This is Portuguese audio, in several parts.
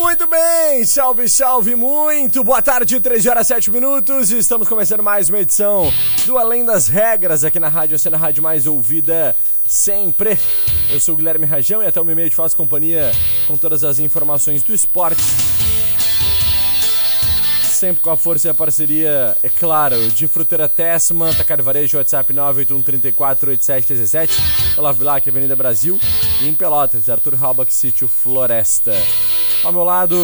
Muito bem, salve, salve, muito boa tarde, 13 horas 7 minutos. Estamos começando mais uma edição do Além das Regras aqui na Rádio Cena Rádio Mais Ouvida sempre. Eu sou o Guilherme Rajão e até o meu meio te faço companhia com todas as informações do esporte. Sempre com a força e a parceria, é claro, de Fruteira Tessman, Tacar Varejo, WhatsApp 981348717, Olavo Bilac, Avenida Brasil e em Pelotas, Arthur Halbach, Sítio Floresta. Ao meu lado,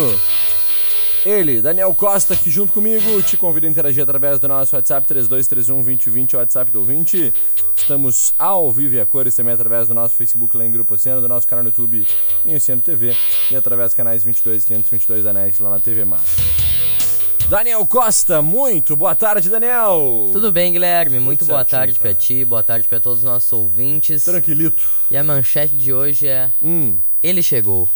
ele, Daniel Costa, que junto comigo te convida a interagir através do nosso WhatsApp 3231-2020, o WhatsApp do ouvinte. Estamos ao vivo e a cores também através do nosso Facebook lá em Grupo Oceano, do nosso canal no YouTube em Oceano TV e através dos canais 22 e 522 da NET lá na TV Mar. Daniel Costa, muito boa tarde, Daniel. Tudo bem, Guilherme? Muito boa certinho, tarde pra cara. ti, boa tarde pra todos os nossos ouvintes. Tranquilito. E a manchete de hoje é: Hum, Ele chegou.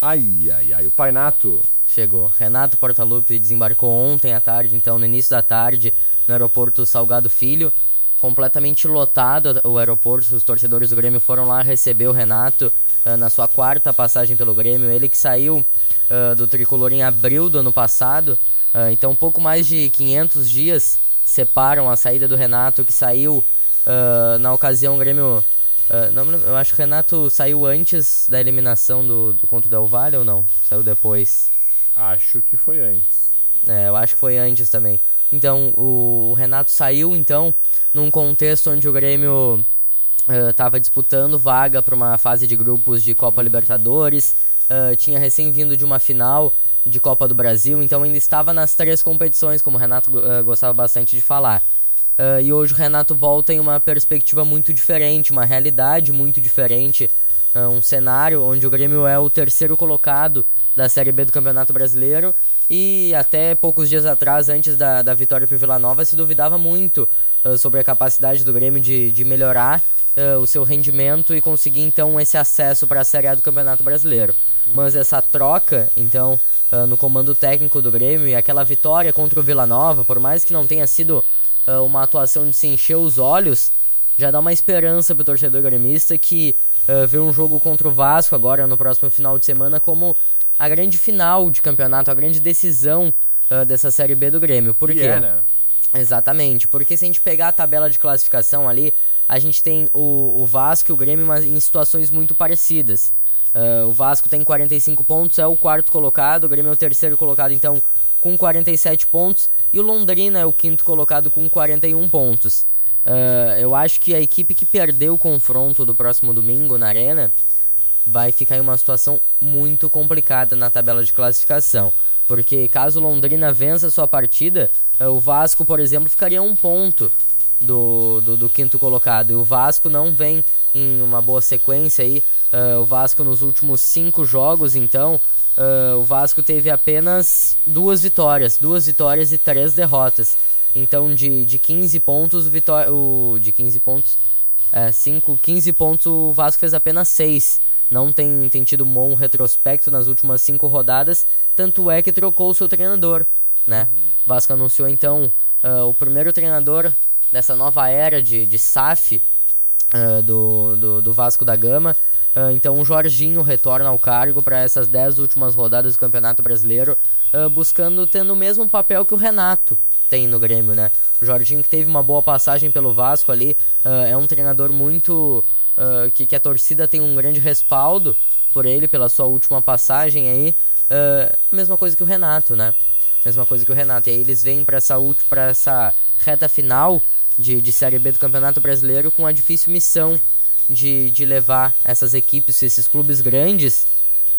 Ai, ai, ai, o Pai Nato. Chegou. Renato Portaluppi desembarcou ontem à tarde, então no início da tarde, no aeroporto Salgado Filho. Completamente lotado o aeroporto, os torcedores do Grêmio foram lá receber o Renato ah, na sua quarta passagem pelo Grêmio. Ele que saiu ah, do tricolor em abril do ano passado, ah, então pouco mais de 500 dias separam a saída do Renato, que saiu na ocasião o Grêmio. Ah, não, eu acho que o Renato saiu antes da eliminação do, do contra o Del Valle ou não? Saiu depois. Acho que foi antes. É, eu acho que foi antes também. Então, o, o Renato saiu, então, num contexto onde o Grêmio estava disputando vaga para uma fase de grupos de Copa Libertadores, ah, tinha recém vindo de uma final de Copa do Brasil, então ainda estava nas três competições, como o Renato ah, gostava bastante de falar. Ah, e hoje o Renato volta em uma perspectiva muito diferente, uma realidade muito diferente, ah, um cenário onde o Grêmio é o terceiro colocado da Série B do Campeonato Brasileiro e até poucos dias atrás, antes da, da vitória para Vila Nova, se duvidava muito ah, sobre a capacidade do Grêmio de, de melhorar o seu rendimento e conseguir então esse acesso para a Série A do Campeonato Brasileiro. Mas essa troca, então, no comando técnico do Grêmio e aquela vitória contra o Vila Nova, por mais que não tenha sido uma atuação de se encher os olhos, já dá uma esperança pro torcedor gremista que uh, vê um jogo contra o Vasco agora no próximo final de semana como a grande final de campeonato, a grande decisão uh, dessa Série B do Grêmio. Por quê? é, né? Exatamente, porque se a gente pegar a tabela de classificação ali, a gente tem o, o Vasco e o Grêmio em situações muito parecidas. Uh, o Vasco tem 45 pontos, é o quarto colocado, o Grêmio é o terceiro colocado, então com 47 pontos, e o Londrina é o quinto colocado com 41 pontos. Uh, eu acho que a equipe que perdeu o confronto do próximo domingo na Arena vai ficar em uma situação muito complicada na tabela de classificação. Porque caso Londrina vença sua partida, eh, o Vasco, por exemplo, ficaria um ponto do, do, do quinto colocado. E o Vasco não vem em uma boa sequência aí. eh, o Vasco nos últimos cinco jogos, então, eh, o Vasco teve apenas duas vitórias. Duas vitórias e três derrotas. Então, de, de 15 pontos, o, vitó- o de 15 pontos, é, 5, 15 pontos, o Vasco fez apenas 6. Não tem, tem tido um bom retrospecto nas últimas 5 rodadas, tanto é que trocou o seu treinador, né? O Vasco anunciou então ah, o primeiro treinador dessa nova era de, de SAF ah, do, do, do Vasco da Gama. Ah, então o Jorginho retorna ao cargo para essas 10 últimas rodadas do Campeonato Brasileiro, ah, buscando tendo o mesmo papel que o Renato tem no Grêmio, né? O Jorginho que teve uma boa passagem pelo Vasco ali, ah, é um treinador muito que, que a torcida tem um grande respaldo por ele pela sua última passagem aí. Mesma coisa que o Renato, né? Mesma coisa que o Renato. E aí eles vêm para essa pra essa reta final de, de Série B do Campeonato Brasileiro com a difícil missão de, de levar essas equipes, esses clubes grandes.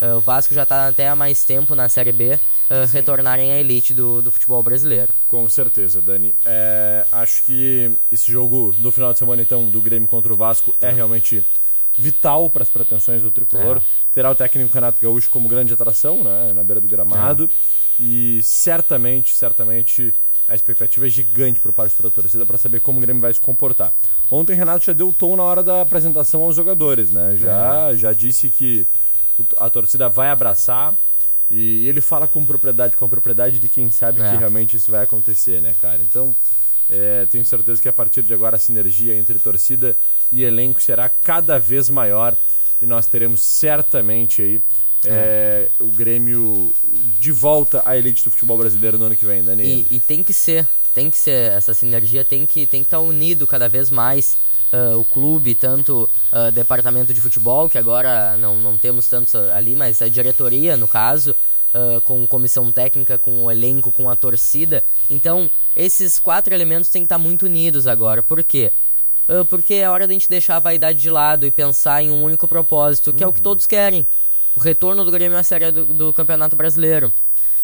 Uh, o Vasco já está até há mais tempo na Série B, uh, retornarem à elite do, do futebol brasileiro. Com certeza, Dani. É, acho que esse jogo do final de semana, então, do Grêmio contra o Vasco é realmente vital para as pretensões do tricolor. É. Terá o técnico Renato Gaúcho como grande atração, né, na beira do gramado. É. E certamente, certamente a expectativa é gigante por parte da torcida para saber como o Grêmio vai se comportar. Ontem Renato já deu o tom na hora da apresentação aos jogadores, né? Já, é. já disse que a torcida vai abraçar e ele fala com propriedade, com a propriedade de quem sabe é. que realmente isso vai acontecer, né, cara? Então, é, tenho certeza que a partir de agora a sinergia entre torcida e elenco será cada vez maior e nós teremos certamente aí é, o Grêmio de volta à elite do futebol brasileiro no ano que vem, Daniel. E, e tem que ser, tem que ser, essa sinergia tem que tem que estar tá unido cada vez mais. Uh, o clube, tanto uh, departamento de futebol, que agora não, não temos tantos ali, mas a diretoria, no caso, uh, com comissão técnica, com o elenco, com a torcida. Então, esses quatro elementos têm que estar tá muito unidos agora. Por quê? porque é hora da gente deixar a vaidade de lado e pensar em um único propósito, que uhum. é o que uhum. todos querem o retorno do Grêmio à Série do, do Campeonato Brasileiro.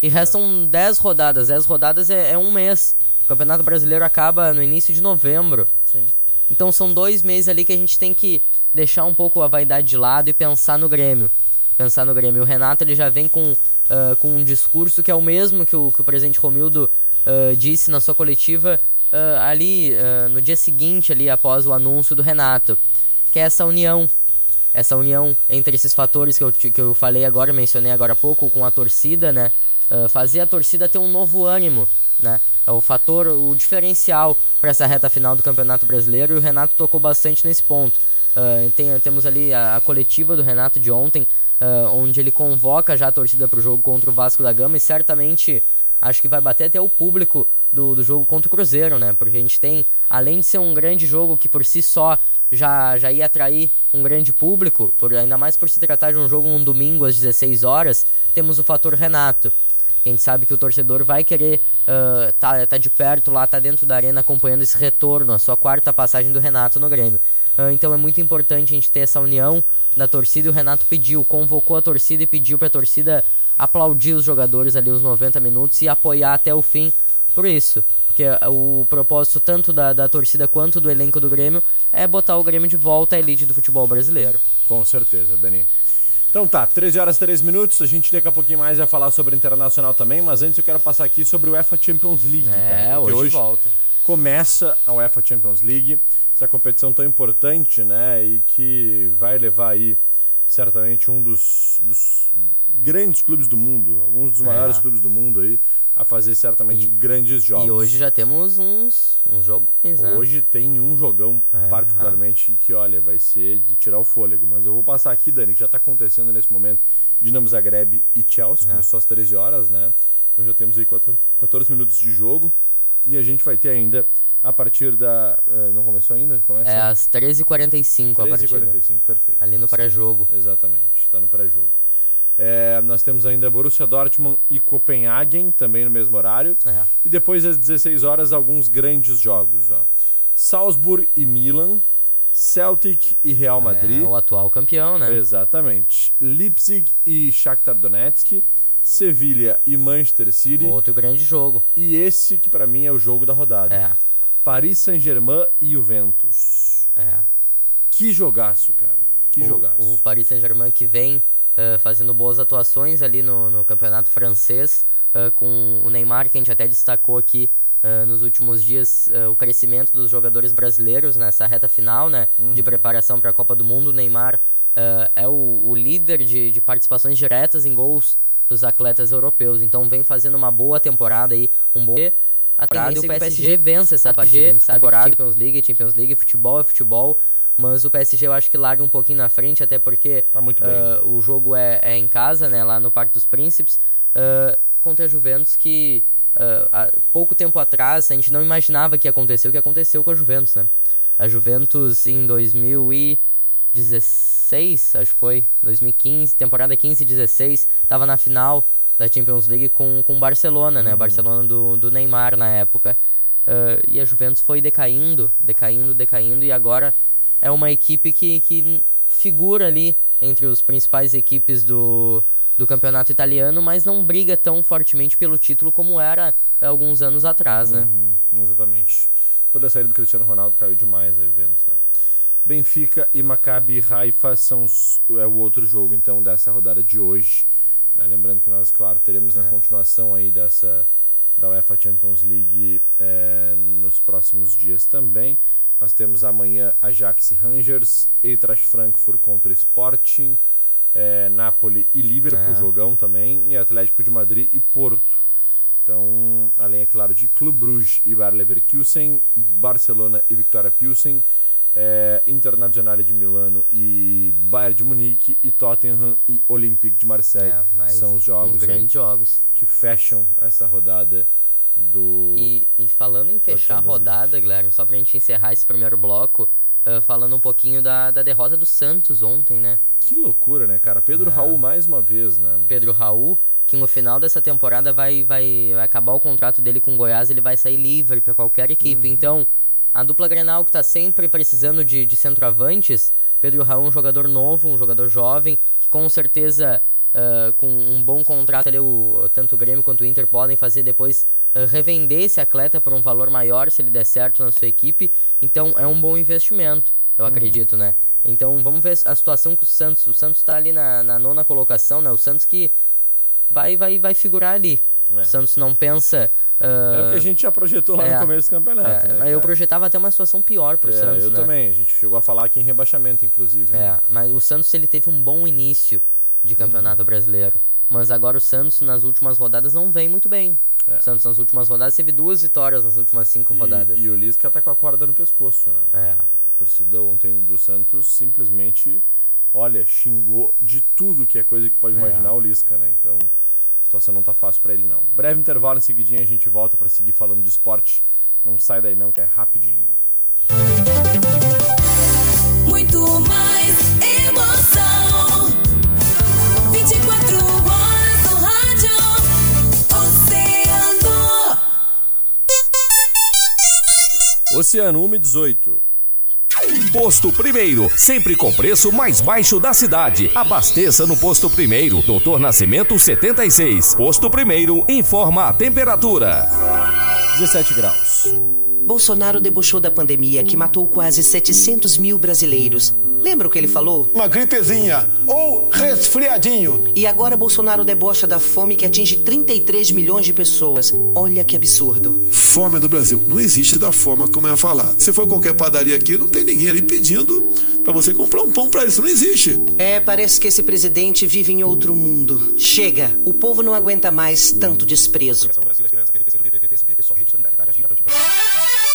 E restam 10 rodadas. 10 rodadas é, é, um mês. O Campeonato Brasileiro acaba no início de novembro. Sim. Então são dois meses ali que a gente tem que deixar um pouco a vaidade de lado e pensar no Grêmio. Pensar no Grêmio. O Renato ele já vem com, uh, com um discurso que é o mesmo que o, que o presidente Romildo uh, disse na sua coletiva uh, ali no dia seguinte, ali após o anúncio do Renato. Que é essa união essa união entre esses fatores que eu, que eu falei agora, mencionei agora há pouco, com a torcida, né? Uh, fazer a torcida ter um novo ânimo, né? É o fator, o diferencial para essa reta final do Campeonato Brasileiro e o Renato tocou bastante nesse ponto. Uh, tem, temos ali a, a, coletiva do Renato de ontem, uh, onde ele convoca já a torcida para o jogo contra o Vasco da Gama e certamente acho que vai bater até o público do, do jogo contra o Cruzeiro, né? Porque a gente tem, além de ser um grande jogo que por si só já, já ia atrair um grande público, por, ainda mais por se tratar de um jogo um domingo às 16 horas, temos o fator Renato. A gente sabe que o torcedor vai querer uh, tá, tá de perto lá, tá dentro da arena acompanhando esse retorno, a sua quarta passagem do Renato no Grêmio. Uh, então é muito importante a gente ter essa união da torcida e o Renato pediu, convocou a torcida e pediu para a torcida aplaudir os jogadores ali os 90 minutos e apoiar até o fim por isso. Porque o propósito tanto da, da torcida quanto do elenco do Grêmio é botar o Grêmio de volta à elite do futebol brasileiro. Com certeza, Dani. Então tá, 13 horas e 3 minutos, a gente daqui a pouquinho mais vai falar sobre o Internacional também, mas antes eu quero passar aqui sobre o UEFA Champions League. É, cara, hoje, hoje volta. Começa a UEFA Champions League, essa competição tão importante, né, e que vai levar aí certamente um dos, dos grandes clubes do mundo, alguns dos maiores é. clubes do mundo aí, a fazer certamente e, grandes jogos. E hoje já temos uns, uns jogões, né? Hoje tem um jogão é, particularmente que, olha, vai ser de tirar o fôlego. Mas eu vou passar aqui, Dani, que já está acontecendo nesse momento, Dinamo Zagreb e Chelsea, é. começou às 13 horas, né? Então já temos aí 14, 14 minutos de jogo. E a gente vai ter ainda a partir da. Uh, não começou ainda? Começa? É às 13h45 a partida. 13h45, perfeito. Ali no pré-jogo. Exatamente, está no pré-jogo. É, nós temos ainda Borussia Dortmund e Copenhagen, também no mesmo horário. É. E depois, às 16 horas, alguns grandes jogos. Ó. Salzburg e Milan, Celtic e Real Madrid. É, o atual campeão, né? Exatamente. Leipzig e Shakhtar Donetsk. Sevilha e Manchester City. Outro grande jogo. E esse que para mim é o jogo da rodada. É. Paris Saint-Germain e Juventus. É. Que jogaço, cara. Que o, jogaço. O Paris Saint-Germain que vem uh, fazendo boas atuações ali no, no campeonato francês, uh, com o Neymar, que a gente até destacou aqui uh, nos últimos dias, o crescimento dos jogadores brasileiros nessa reta final né, uhum. de preparação para a Copa do Mundo. O Neymar é o, o líder de, de participações diretas em gols dos atletas europeus, então vem fazendo uma boa temporada aí, um bom a tendência é que o PSG vence essa partida, a gente sabe temporada. Champions League, Champions League, futebol é futebol, mas o PSG eu acho que larga um pouquinho na frente, até porque tá uh, o jogo é, é, em casa, né, lá no Parque dos Príncipes, uh, contra a Juventus que uh, há pouco tempo atrás a gente não imaginava que ia acontecer o que aconteceu com a Juventus, né? A Juventus em 2016, acho que foi, 2015, temporada 15 e 16, estava na final da Champions League com o Barcelona, né? Uhum. O Barcelona do, do Neymar na época. Uh, e a Juventus foi decaindo, decaindo, decaindo, e agora é uma equipe que, que figura ali entre os principais equipes do, do campeonato italiano, mas não briga tão fortemente pelo título como era alguns anos atrás, né? Uhum, exatamente. Por a saída do Cristiano Ronaldo caiu demais a Juventus, né? Benfica e Maccabi Haifa são é o outro jogo então dessa rodada de hoje. Né? Lembrando que nós, claro, teremos a é. continuação aí dessa da UEFA Champions League é, nos próximos dias também. Nós temos amanhã Ajax e Rangers, Eintracht Frankfurt contra Sporting, é, Napoli e Liverpool, é. jogão também, e Atlético de Madrid e Porto. Então, além, é claro, de Clube Bruges e Bayer Leverkusen, Barcelona e Victoria Pilsen, é, Internazionale de Milano e Bayern de Munique e Tottenham e Olympique de Marseille. É, são os jogos, grandes jogos que fecham essa rodada do. E, e falando em fechar a rodada, Guilherme, só pra gente encerrar esse primeiro bloco, uh, falando um pouquinho da, da derrota do Santos ontem, né? Que loucura, né, cara? Pedro é. Raul mais uma vez, né? Pedro Raul, que no final dessa temporada vai, vai, vai acabar o contrato dele com o Goiás, ele vai sair livre para qualquer equipe. Uhum. Então a dupla Grenal que está sempre precisando de, de centroavantes, Pedro Raul é um jogador novo, um jogador jovem, que com certeza uh, com um bom contrato ali, o, tanto o Grêmio quanto o Inter podem fazer depois uh, revender esse atleta por um valor maior se ele der certo na sua equipe. Então é um bom investimento, eu uhum. acredito, né? Então vamos ver a situação com o Santos. O Santos está ali na, na nona colocação, né? O Santos que vai, vai, vai figurar ali. É. O Santos não pensa. Uh, é o que a gente já projetou lá é, no começo do campeonato. É, né, eu projetava até uma situação pior pro é, Santos. Eu né? também. A gente chegou a falar aqui em rebaixamento, inclusive. É, né? mas o Santos ele teve um bom início de campeonato uhum. brasileiro. Mas agora o Santos nas últimas rodadas não vem muito bem. É. O Santos nas últimas rodadas teve duas vitórias nas últimas cinco e, rodadas. E o Lisca tá com a corda no pescoço, né? É. A torcida ontem do Santos simplesmente, olha, xingou de tudo que é coisa que pode é. imaginar o Lisca, né? Então situação não tá fácil para ele não. Breve intervalo, em seguidinho a gente volta para seguir falando de esporte. Não sai daí não, que é rapidinho. Muito mais emoção. Oceano 1 18. Posto Primeiro, sempre com preço mais baixo da cidade. Abasteça no Posto Primeiro, Doutor Nascimento 76. Posto Primeiro informa a temperatura. 17 graus. Bolsonaro debochou da pandemia que matou quase 700 mil brasileiros Lembra o que ele falou? Uma gripezinha ou resfriadinho. E agora Bolsonaro debocha da fome que atinge 33 milhões de pessoas. Olha que absurdo. Fome no Brasil não existe da forma como é falado. Se for qualquer padaria aqui, não tem ninguém ali pedindo para você comprar um pão para isso. Não existe. É, parece que esse presidente vive em outro mundo. Chega, o povo não aguenta mais tanto desprezo.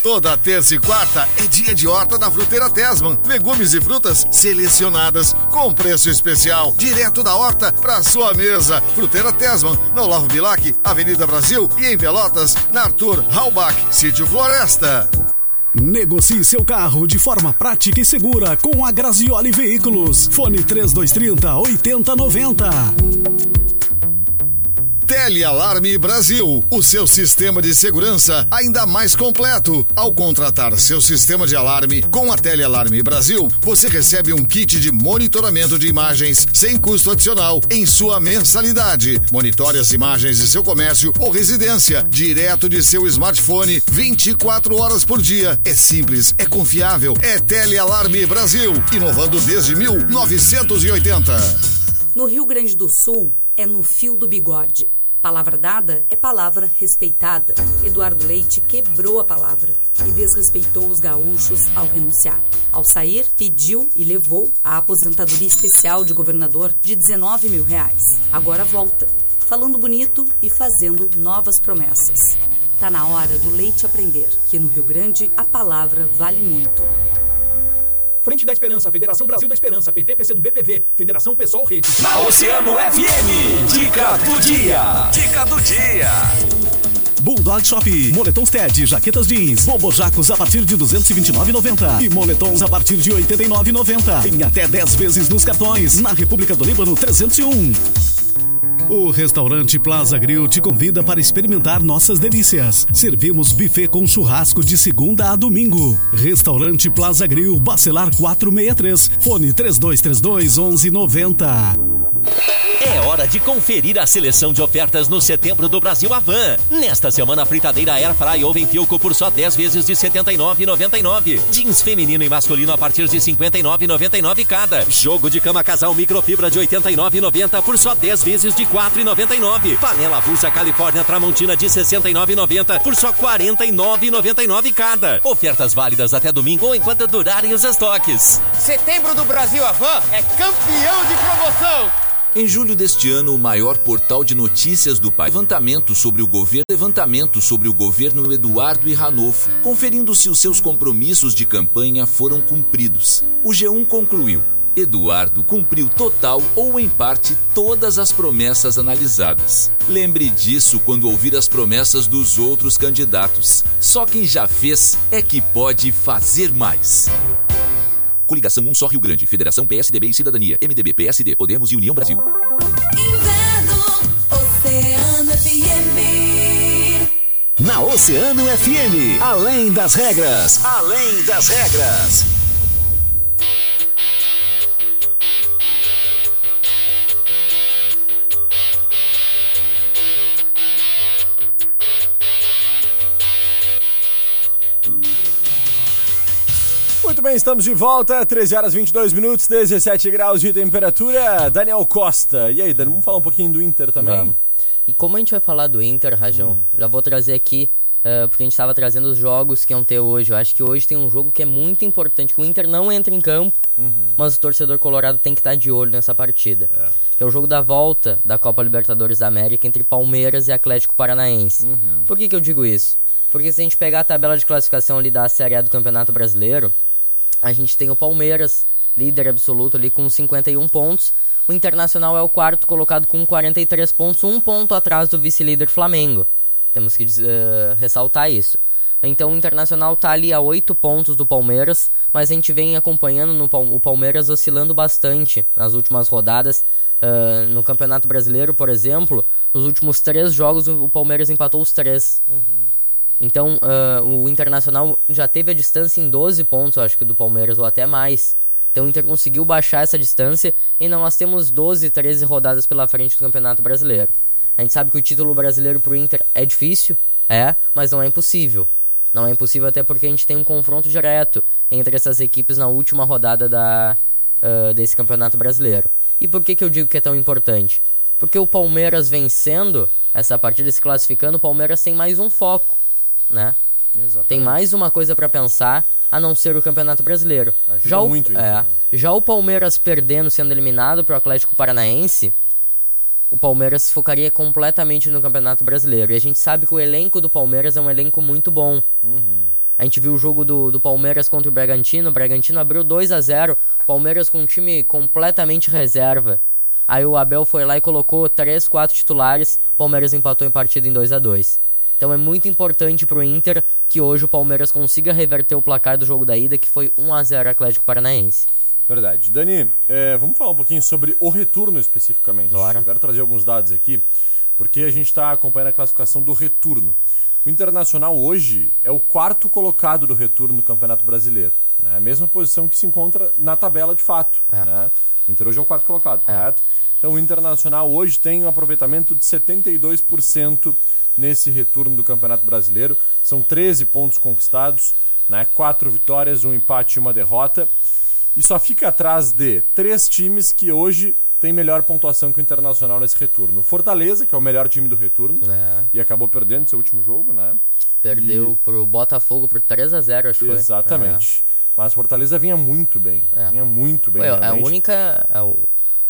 Toda terça e quarta é dia de horta da Fruteira Tesman. Legumes e frutas selecionadas com preço especial, direto da horta para sua mesa. Fruteira Tesman, no Olavo Bilac, Avenida Brasil e em Pelotas, na Arthur Halbach, Sítio Floresta. Negocie seu carro de forma prática e segura com a Grazioli Veículos. Fone 3230 8090. Telealarme Brasil, o seu sistema de segurança ainda mais completo. Ao contratar seu sistema de alarme com a Telealarme Brasil, você recebe um kit de monitoramento de imagens sem custo adicional em sua mensalidade. Monitore as imagens de seu comércio ou residência direto de seu smartphone 24 horas por dia. É simples, é confiável, é Telealarme Brasil, inovando desde 1980. No Rio Grande do Sul, é no fio do bigode. Palavra dada é palavra respeitada. Eduardo Leite quebrou a palavra e desrespeitou os gaúchos ao renunciar. Ao sair, pediu e levou a aposentadoria especial de governador de 19 mil reais. Agora volta, falando bonito e fazendo novas promessas. Tá na hora do Leite aprender que no Rio Grande a palavra vale muito. Frente da Esperança, Federação Brasil da Esperança, PT, do BPV, Federação Pessoal Rede. Na Oceano FM, dica do dia. Dica do dia. Bulldog Shop, moletons TED, jaquetas jeans, bobojacos a partir de 229,90 e moletons a partir de 89,90. Em até 10 vezes nos cartões. Na República do Líbano 301. O restaurante Plaza Grill te convida para experimentar nossas delícias. Servimos buffet com churrasco de segunda a domingo. Restaurante Plaza Grill, Bacelar 463, fone 3232 1190. É hora de conferir a seleção de ofertas no setembro do Brasil Avan. Nesta semana, fritadeira Air Fry ou Ventilco por só 10 vezes de R$ 79,99. Jeans feminino e masculino a partir de R$ 59,99 cada. Jogo de cama casal microfibra de R$ 89,90 por só 10 vezes de R$ 4,99. Panela avulsa Califórnia Tramontina de R$ 69,90 por só R$ 49,99 cada. Ofertas válidas até domingo ou enquanto durarem os estoques. Setembro do Brasil Avan é campeão de promoção. Em julho deste ano, o maior portal de notícias do país, levantamento sobre o governo, levantamento sobre o governo Eduardo e Ranolfo, conferindo se os seus compromissos de campanha foram cumpridos. O G1 concluiu: Eduardo cumpriu total ou em parte todas as promessas analisadas. Lembre disso quando ouvir as promessas dos outros candidatos. Só quem já fez é que pode fazer mais. Coligação 1 Só Rio Grande, Federação PSDB e Cidadania, MDB, PSD, Podemos e União Brasil. Oceano FM. Na Oceano FM, além das regras, além das regras. Muito bem, estamos de volta, 13 horas 22 minutos, 17 graus de temperatura. Daniel Costa. E aí, Dani, vamos falar um pouquinho do Inter também? Vamos. E como a gente vai falar do Inter, Rajão, já vou trazer aqui, uh, porque a gente estava trazendo os jogos que iam ter hoje. Eu acho que hoje tem um jogo que é muito importante, que o Inter não entra em campo, mas o torcedor colorado tem que estar de olho nessa partida. Que é o jogo da volta da Copa Libertadores da América entre Palmeiras e Atlético Paranaense. Por que, que eu digo isso? Porque se a gente pegar a tabela de classificação ali da Série A do Campeonato Brasileiro, a gente tem o Palmeiras, líder absoluto ali com 51 pontos. O Internacional é o quarto colocado com 43 pontos, um ponto atrás do vice-líder Flamengo. Temos que eh, ressaltar isso. Então o Internacional tá ali a 8 pontos do Palmeiras, mas a gente vem acompanhando no, o Palmeiras oscilando bastante nas últimas rodadas. Ah, no Campeonato Brasileiro, por exemplo, nos últimos três jogos o Palmeiras empatou os três. Então, ah, o Internacional já teve a distância em 12 pontos, acho que do Palmeiras, ou até mais. Então, o Inter conseguiu baixar essa distância e não, nós temos 12, 13 rodadas pela frente do Campeonato Brasileiro. A gente sabe que o título brasileiro pro Inter é difícil, é, mas não é impossível. Não é impossível até porque a gente tem um confronto direto entre essas equipes na última rodada da, ah, desse Campeonato Brasileiro. E por que, que eu digo que é tão importante? Porque o Palmeiras vencendo essa partida, se classificando, o Palmeiras tem mais um foco, né? Exatamente. Tem mais uma coisa pra pensar a não ser o Campeonato Brasileiro. Ajuda já o, muito isso, é, né? já o Palmeiras perdendo, sendo eliminado pro Atlético Paranaense, o Palmeiras se focaria completamente no Campeonato Brasileiro. E a gente sabe que o elenco do Palmeiras é um elenco muito bom. A gente viu o jogo do, do Palmeiras contra o Bragantino. O Bragantino abriu 2 a 0 Palmeiras com um time completamente reserva. Aí o Abel foi lá e colocou 3, 4 titulares. O Palmeiras empatou em partida em 2 a 2 Então é muito importante pro Inter que hoje o Palmeiras consiga reverter o placar do jogo da ida, que foi 1 a 0 Atlético Paranaense. Verdade. Dani, é, vamos falar um pouquinho sobre o retorno especificamente. Bora. Eu quero trazer alguns dados aqui, porque a gente está acompanhando a classificação do retorno. O Internacional hoje é o quarto colocado do retorno no Campeonato Brasileiro. Né? A mesma posição que se encontra na tabela de fato. É. Né? O Inter hoje é o quarto colocado, correto? Então o Internacional hoje tem um aproveitamento de 72% nesse retorno do Campeonato Brasileiro. São 13 pontos conquistados, né? 4 vitórias, um empate e uma derrota. E só fica atrás de três times que hoje têm melhor pontuação que o Internacional nesse retorno. O Fortaleza, que é o melhor time do retorno, É. e acabou perdendo seu último jogo, né? Perdeu pro Botafogo por 3 a 0 acho que foi. Exatamente. Mas Fortaleza vinha muito bem. Vinha muito bem. Foi, é a única.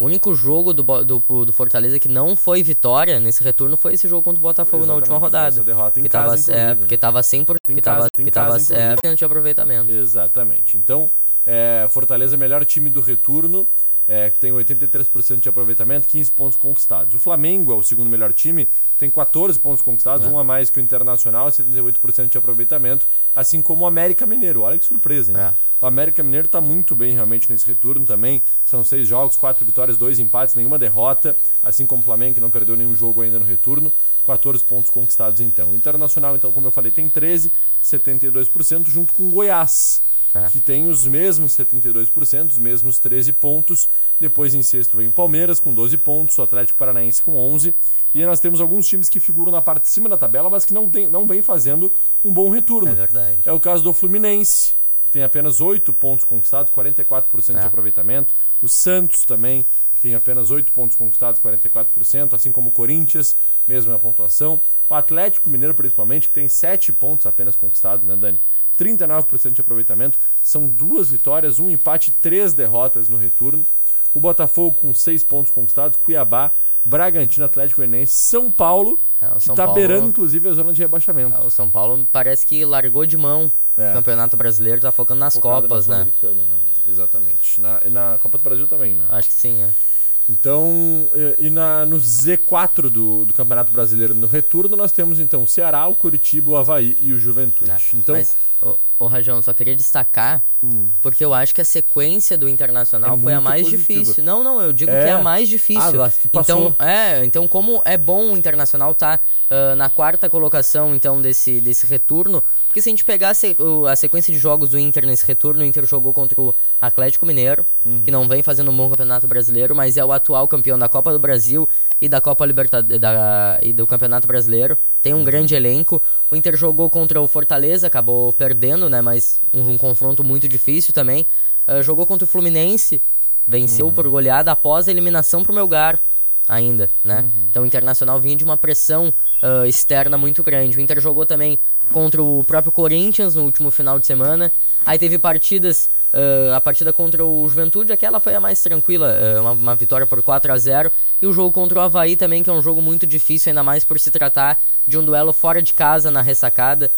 O único jogo do, do, do Fortaleza que não foi vitória nesse retorno foi esse jogo contra o Botafogo na última Exatamente, rodada. essa derrota em que casa, tava, é, porque tava 100 por, Tem que casa- tava, que tava é, de aproveitamento. Exatamente. Então, é, Fortaleza é o melhor time do retorno, é, tem 83% de aproveitamento, 15 pontos conquistados. O Flamengo é o segundo melhor time, tem 14 pontos conquistados, É. um a mais que o Internacional, 78% de aproveitamento, assim como o América Mineiro. Olha que surpresa, hein? É. O América Mineiro está muito bem realmente nesse retorno também. São seis jogos, quatro vitórias, dois empates, nenhuma derrota. Assim como o Flamengo, que não perdeu nenhum jogo ainda no retorno. 14 pontos conquistados então. O Internacional, então, como eu falei, tem 13, 72%, junto com o Goiás. É. Que tem os mesmos 72%, os mesmos 13 pontos. Depois em sexto vem o Palmeiras com 12 pontos, o Atlético Paranaense com 11. E aí nós temos alguns times que figuram na parte de cima da tabela, mas que não, tem, não vem fazendo um bom retorno. É verdade. É o caso do Fluminense, que tem apenas 8 pontos conquistados, 44% de É. aproveitamento. O Santos também, que tem apenas 8 pontos conquistados, 44%, assim como o Corinthians, mesma pontuação. O Atlético Mineiro, principalmente, que tem 7 pontos apenas conquistados, né, Dani? 39% de aproveitamento. São duas vitórias, um empate, três derrotas no retorno. O Botafogo com 6 pontos conquistados, Cuiabá, Bragantino, Atlético Goianiense, São Paulo, É, o que São está Paulo- beirando inclusive a zona de rebaixamento. É, O São Paulo parece que largou de mão É. o Campeonato Brasileiro, tá focando nas Focado Copas, na né? Né? Exatamente. Na, e na Copa do Brasil também, né? Acho que sim, é. Então, e, e na, no Z4 do, do Campeonato Brasileiro no retorno, nós temos então o Ceará, o Curitiba, o Havaí e o Juventude. Então, É. Mas, ô, ô Rajão, só queria destacar, Hum. porque eu acho que a sequência do Internacional É foi a mais positiva. difícil. Não, não, eu digo É. que é a mais difícil. Ah, acho que passou. Então, é, então como é bom o Internacional tá ah, na quarta colocação então desse, desse retorno, porque se a gente pegar a, se- o- a sequência de jogos do Inter nesse retorno, o Inter jogou contra o Atlético Mineiro, Uhum. que não vem fazendo um bom campeonato brasileiro, mas é o atual campeão da Copa do Brasil e da Copa Libertadores e do Campeonato Brasileiro. Tem um Uhum. grande elenco. O Inter jogou contra o Fortaleza, acabou perdendo, né? Mas um, um confronto muito difícil também. Ah, jogou contra o Fluminense, venceu Uhum. por goleada após a eliminação pro Melgar ainda, né? Uhum. Então o Internacional vinha de uma pressão ah, externa muito grande. O Inter jogou também contra o próprio Corinthians no último final de semana. Aí teve partidas, ah, a partida contra o Juventude, aquela foi a mais tranquila, ah, uma, uma vitória por 4 a 0 E o jogo contra o Havaí também, que é um jogo muito difícil, ainda mais por se tratar de um duelo fora de casa na ressacada,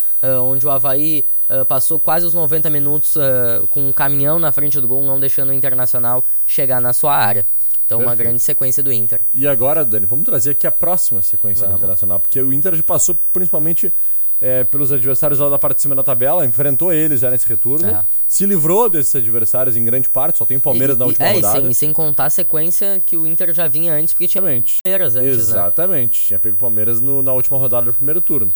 onde o Havaí ah, passou quase os 90 minutos ah, com um caminhão na frente do gol, não deixando o Internacional chegar na sua área. Então, uma Perfeito. grande sequência do Inter. E agora, Dani, vamos trazer aqui a próxima sequência Vamos. internacional, porque o Inter já passou principalmente é, pelos adversários lá da parte de cima da tabela, enfrentou eles já nesse retorno, É. se livrou desses adversários em grande parte, só tem o Palmeiras E- na e- última é, rodada. E sem, e sem contar a sequência que o Inter já vinha antes, porque tinha Exatamente. Palmeiras antes, né? Exatamente. Tinha pego o Palmeiras no- na última rodada do primeiro turno.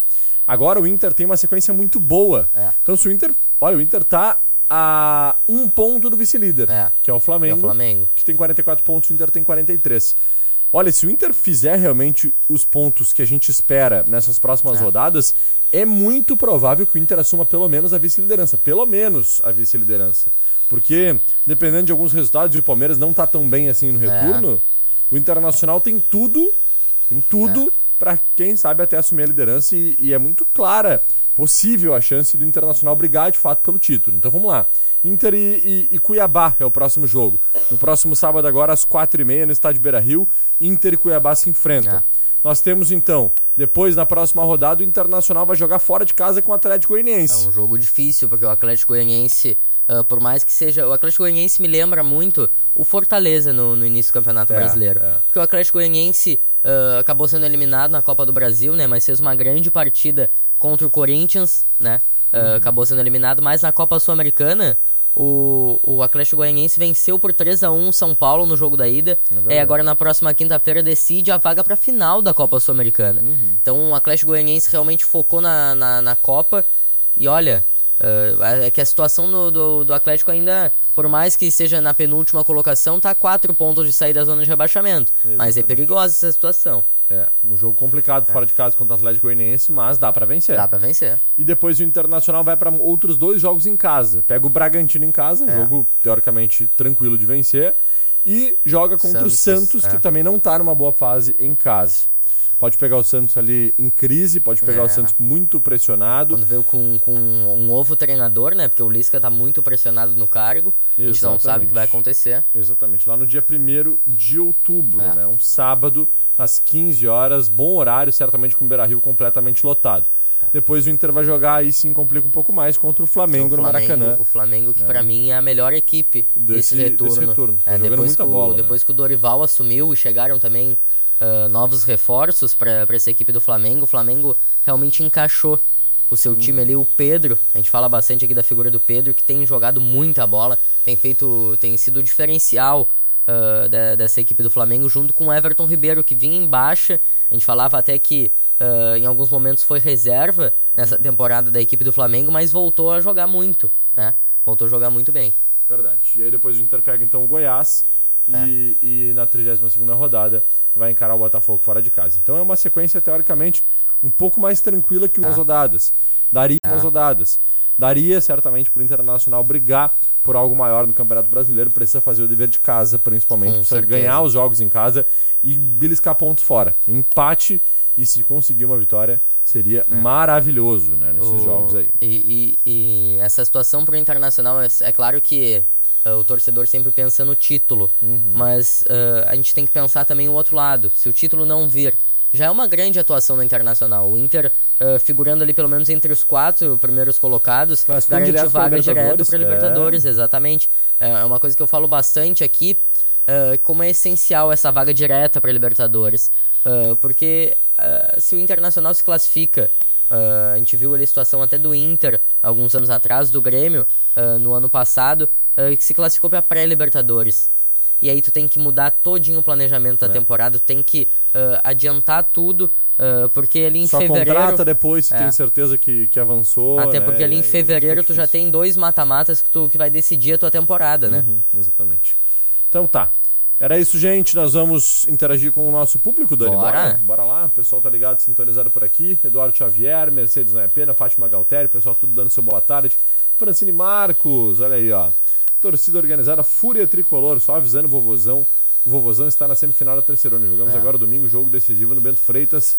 Agora o Inter tem uma sequência muito boa. É. Então se o Inter. Olha, o Inter tá a um ponto do vice-líder, É. que é o Flamengo. É o Flamengo. Que tem 44 pontos, o Inter tem 43. Olha, se o Inter fizer realmente os pontos que a gente espera nessas próximas É. rodadas, é muito provável que o Inter assuma pelo menos a vice-liderança. Pelo menos a vice-liderança. Porque, dependendo de alguns resultados, o Palmeiras não tá tão bem assim no É. retorno, o Internacional tem tudo, tem É. tudo pra quem sabe até assumir a liderança e, e é muito clara, possível a chance do Internacional brigar de fato pelo título. Então vamos lá. Inter e, e- e Cuiabá é o próximo jogo. No próximo sábado agora às quatro e meia no estádio Beira-Rio, Inter e Cuiabá se enfrentam. É. Nós temos então, depois na próxima rodada, o Internacional vai jogar fora de casa com o Atlético É Goianiense. um jogo difícil, porque o Atlético Goianiense, ah, por mais que seja. O Atlético Goianiense me lembra muito o Fortaleza no, no início do Campeonato É, Brasileiro. é. Porque o Atlético Goianiense ah, acabou sendo eliminado na Copa do Brasil, né? Mas fez uma grande partida contra o Corinthians, né? Ah, Uhum. Acabou sendo eliminado, mas na Copa Sul-Americana. O, o Atlético Goianiense venceu por 3 a 1 o São Paulo no jogo da ida. verdade. É, agora na próxima quinta-feira decide a vaga para final da Copa Sul-Americana. Uhum. Então o Atlético Goianiense realmente focou na, na, na Copa. E olha, eh, é que a situação do, do, do Atlético ainda, por mais que seja na penúltima colocação, tá a quatro pontos de sair da zona de rebaixamento. Mas é Exatamente. perigosa essa situação. É, um jogo complicado fora de casa contra o Atlético Goianiense, mas dá pra vencer. Dá pra vencer. E depois o Internacional vai para outros dois jogos em casa. Pega o Bragantino em casa, É. jogo teoricamente tranquilo de vencer. E joga contra o Santos, Santos, é. que também não tá numa boa fase em casa. Pode pegar o Santos ali em crise, pode pegar É. o Santos muito pressionado. Quando veio com, com um novo treinador, né? Porque o Lisca tá muito pressionado no cargo. A gente não sabe o que vai acontecer. Exatamente. Lá no dia 1 de outubro, É. né? Um sábado, às 15 horas, bom horário, certamente com o Beira Rio completamente lotado. Depois o Inter vai jogar, aí sim complica um pouco mais, contra o Flamengo, Então, o no Maracanã. O Flamengo, que É. pra mim é a melhor equipe Desse- desse, retorno. desse retorno. Tá É, depois que o, bola, né? Depois que o Dorival assumiu e chegaram também ah, novos reforços pra essa equipe do Flamengo, o Flamengo realmente encaixou o seu time ali, o Pedro. A gente fala bastante aqui da figura do Pedro, que tem jogado muita bola, tem feito, tem sido o diferencial uh, da, dessa equipe do Flamengo, junto com o Everton Ribeiro, que vinha em baixa. A gente falava até que uh, em alguns momentos foi reserva nessa temporada da equipe do Flamengo, mas voltou a jogar muito, né? Voltou a jogar muito bem. Verdade. E aí depois o Inter pega então o Goiás é. e, e, na 32 rodada vai encarar o Botafogo fora de casa. Então é uma sequência teoricamente um pouco mais tranquila que umas ah. rodadas. Daria ah. umas rodadas. Daria certamente para o Internacional brigar por algo maior no Campeonato Brasileiro. Precisa fazer o dever de casa, principalmente. Com precisa certeza. ganhar os jogos em casa e beliscar pontos fora. Empate e se conseguir uma vitória seria é. maravilhoso né, nesses o... jogos aí. E, e, e essa situação para o Internacional, é, é claro que o torcedor sempre pensa no título, uhum. mas uh, a gente tem que pensar também o outro lado. Se o título não vir já é uma grande atuação no Internacional. O Inter uh, figurando ali pelo menos entre os quatro primeiros colocados, garante vaga direto para Libertadores, é. exatamente. É uma coisa que eu falo bastante aqui, uh, como é essencial essa vaga direta para Libertadores. Uh, porque se o Internacional se classifica Uh, a gente viu ali a situação até do Inter alguns anos atrás, do Grêmio, uh, no ano passado, uh, que se classificou para pré-Libertadores e aí tu tem que mudar todinho o planejamento da é. temporada, tu tem que adiantar tudo, porque ali em Só fevereiro... contrata depois se é. tem certeza que, que avançou, Até né? porque ali em fevereiro tu já tem dois mata-matas que, tu, que vai decidir a tua temporada, né? Uhum, exatamente. Então tá. Era isso, gente. Nós vamos interagir com o nosso público, Dani. Bora. Bora, Bora lá. O pessoal tá ligado, sintonizado por aqui. Eduardo Xavier, Mercedes Não é Pena, Fátima Galtério, pessoal tudo dando seu boa tarde. Francine Marcos, olha aí, ó. Torcida organizada Fúria Tricolor, só avisando o vovozão. O vovozão está na semifinal da terceira. Jogamos é. agora domingo, jogo decisivo no Bento Freitas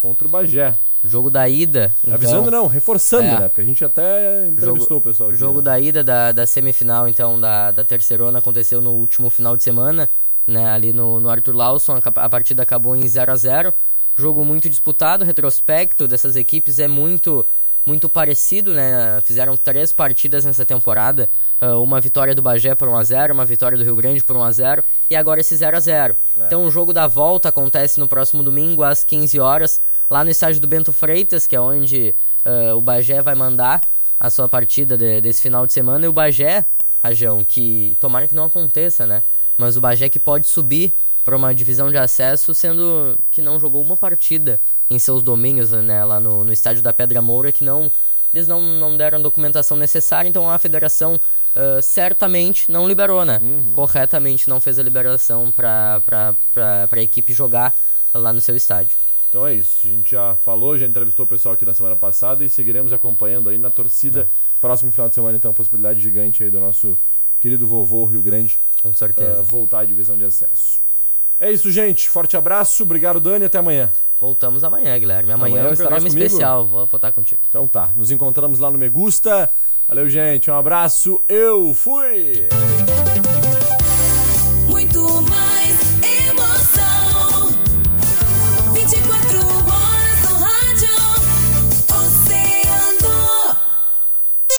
contra o Bagé. Jogo da ida. Então... Avisando não, reforçando, é. né? Porque a gente até entrevistou jogo, o pessoal aqui. Jogo né? da ida da, da semifinal, então, da, da terceirona aconteceu no último final de semana, né? Ali no, no Arthur Lawson, a, a partida acabou em 0 a 0 Jogo muito disputado, retrospecto dessas equipes é muito muito parecido, né? Fizeram três partidas nessa temporada, uh, uma vitória do Bagé por 1x0, uma vitória do Rio Grande por 1x0 e agora esse 0x0. É. Então o jogo da volta acontece no próximo domingo às 15 horas, lá no estádio do Bento Freitas, que é onde uh, o Bagé vai mandar a sua partida de, desse final de semana. E o Bagé, Rajão, que tomara que não aconteça, né? Mas o Bagé que pode subir para uma divisão de acesso, sendo que não jogou uma partida em seus domínios, né, lá no, no estádio da Pedra Moura, que não eles não, não deram a documentação necessária, então a federação uh, certamente não liberou, né? Uhum. Corretamente não fez a liberação para a equipe jogar lá no seu estádio. Então é isso, a gente já falou, já entrevistou o pessoal aqui na semana passada e seguiremos acompanhando aí na torcida. É. Próximo final de semana, então, possibilidade gigante aí do nosso querido vovô Rio Grande Com certeza. Uh, voltar à divisão de acesso. É isso, gente. Forte abraço. Obrigado, Dani. Até amanhã. Voltamos amanhã, Guilherme. Amanhã, amanhã é um programa especial. Vou votar contigo. Então tá. Nos encontramos lá no Me Gusta. Valeu, gente. Um abraço. Eu fui! Muito mais.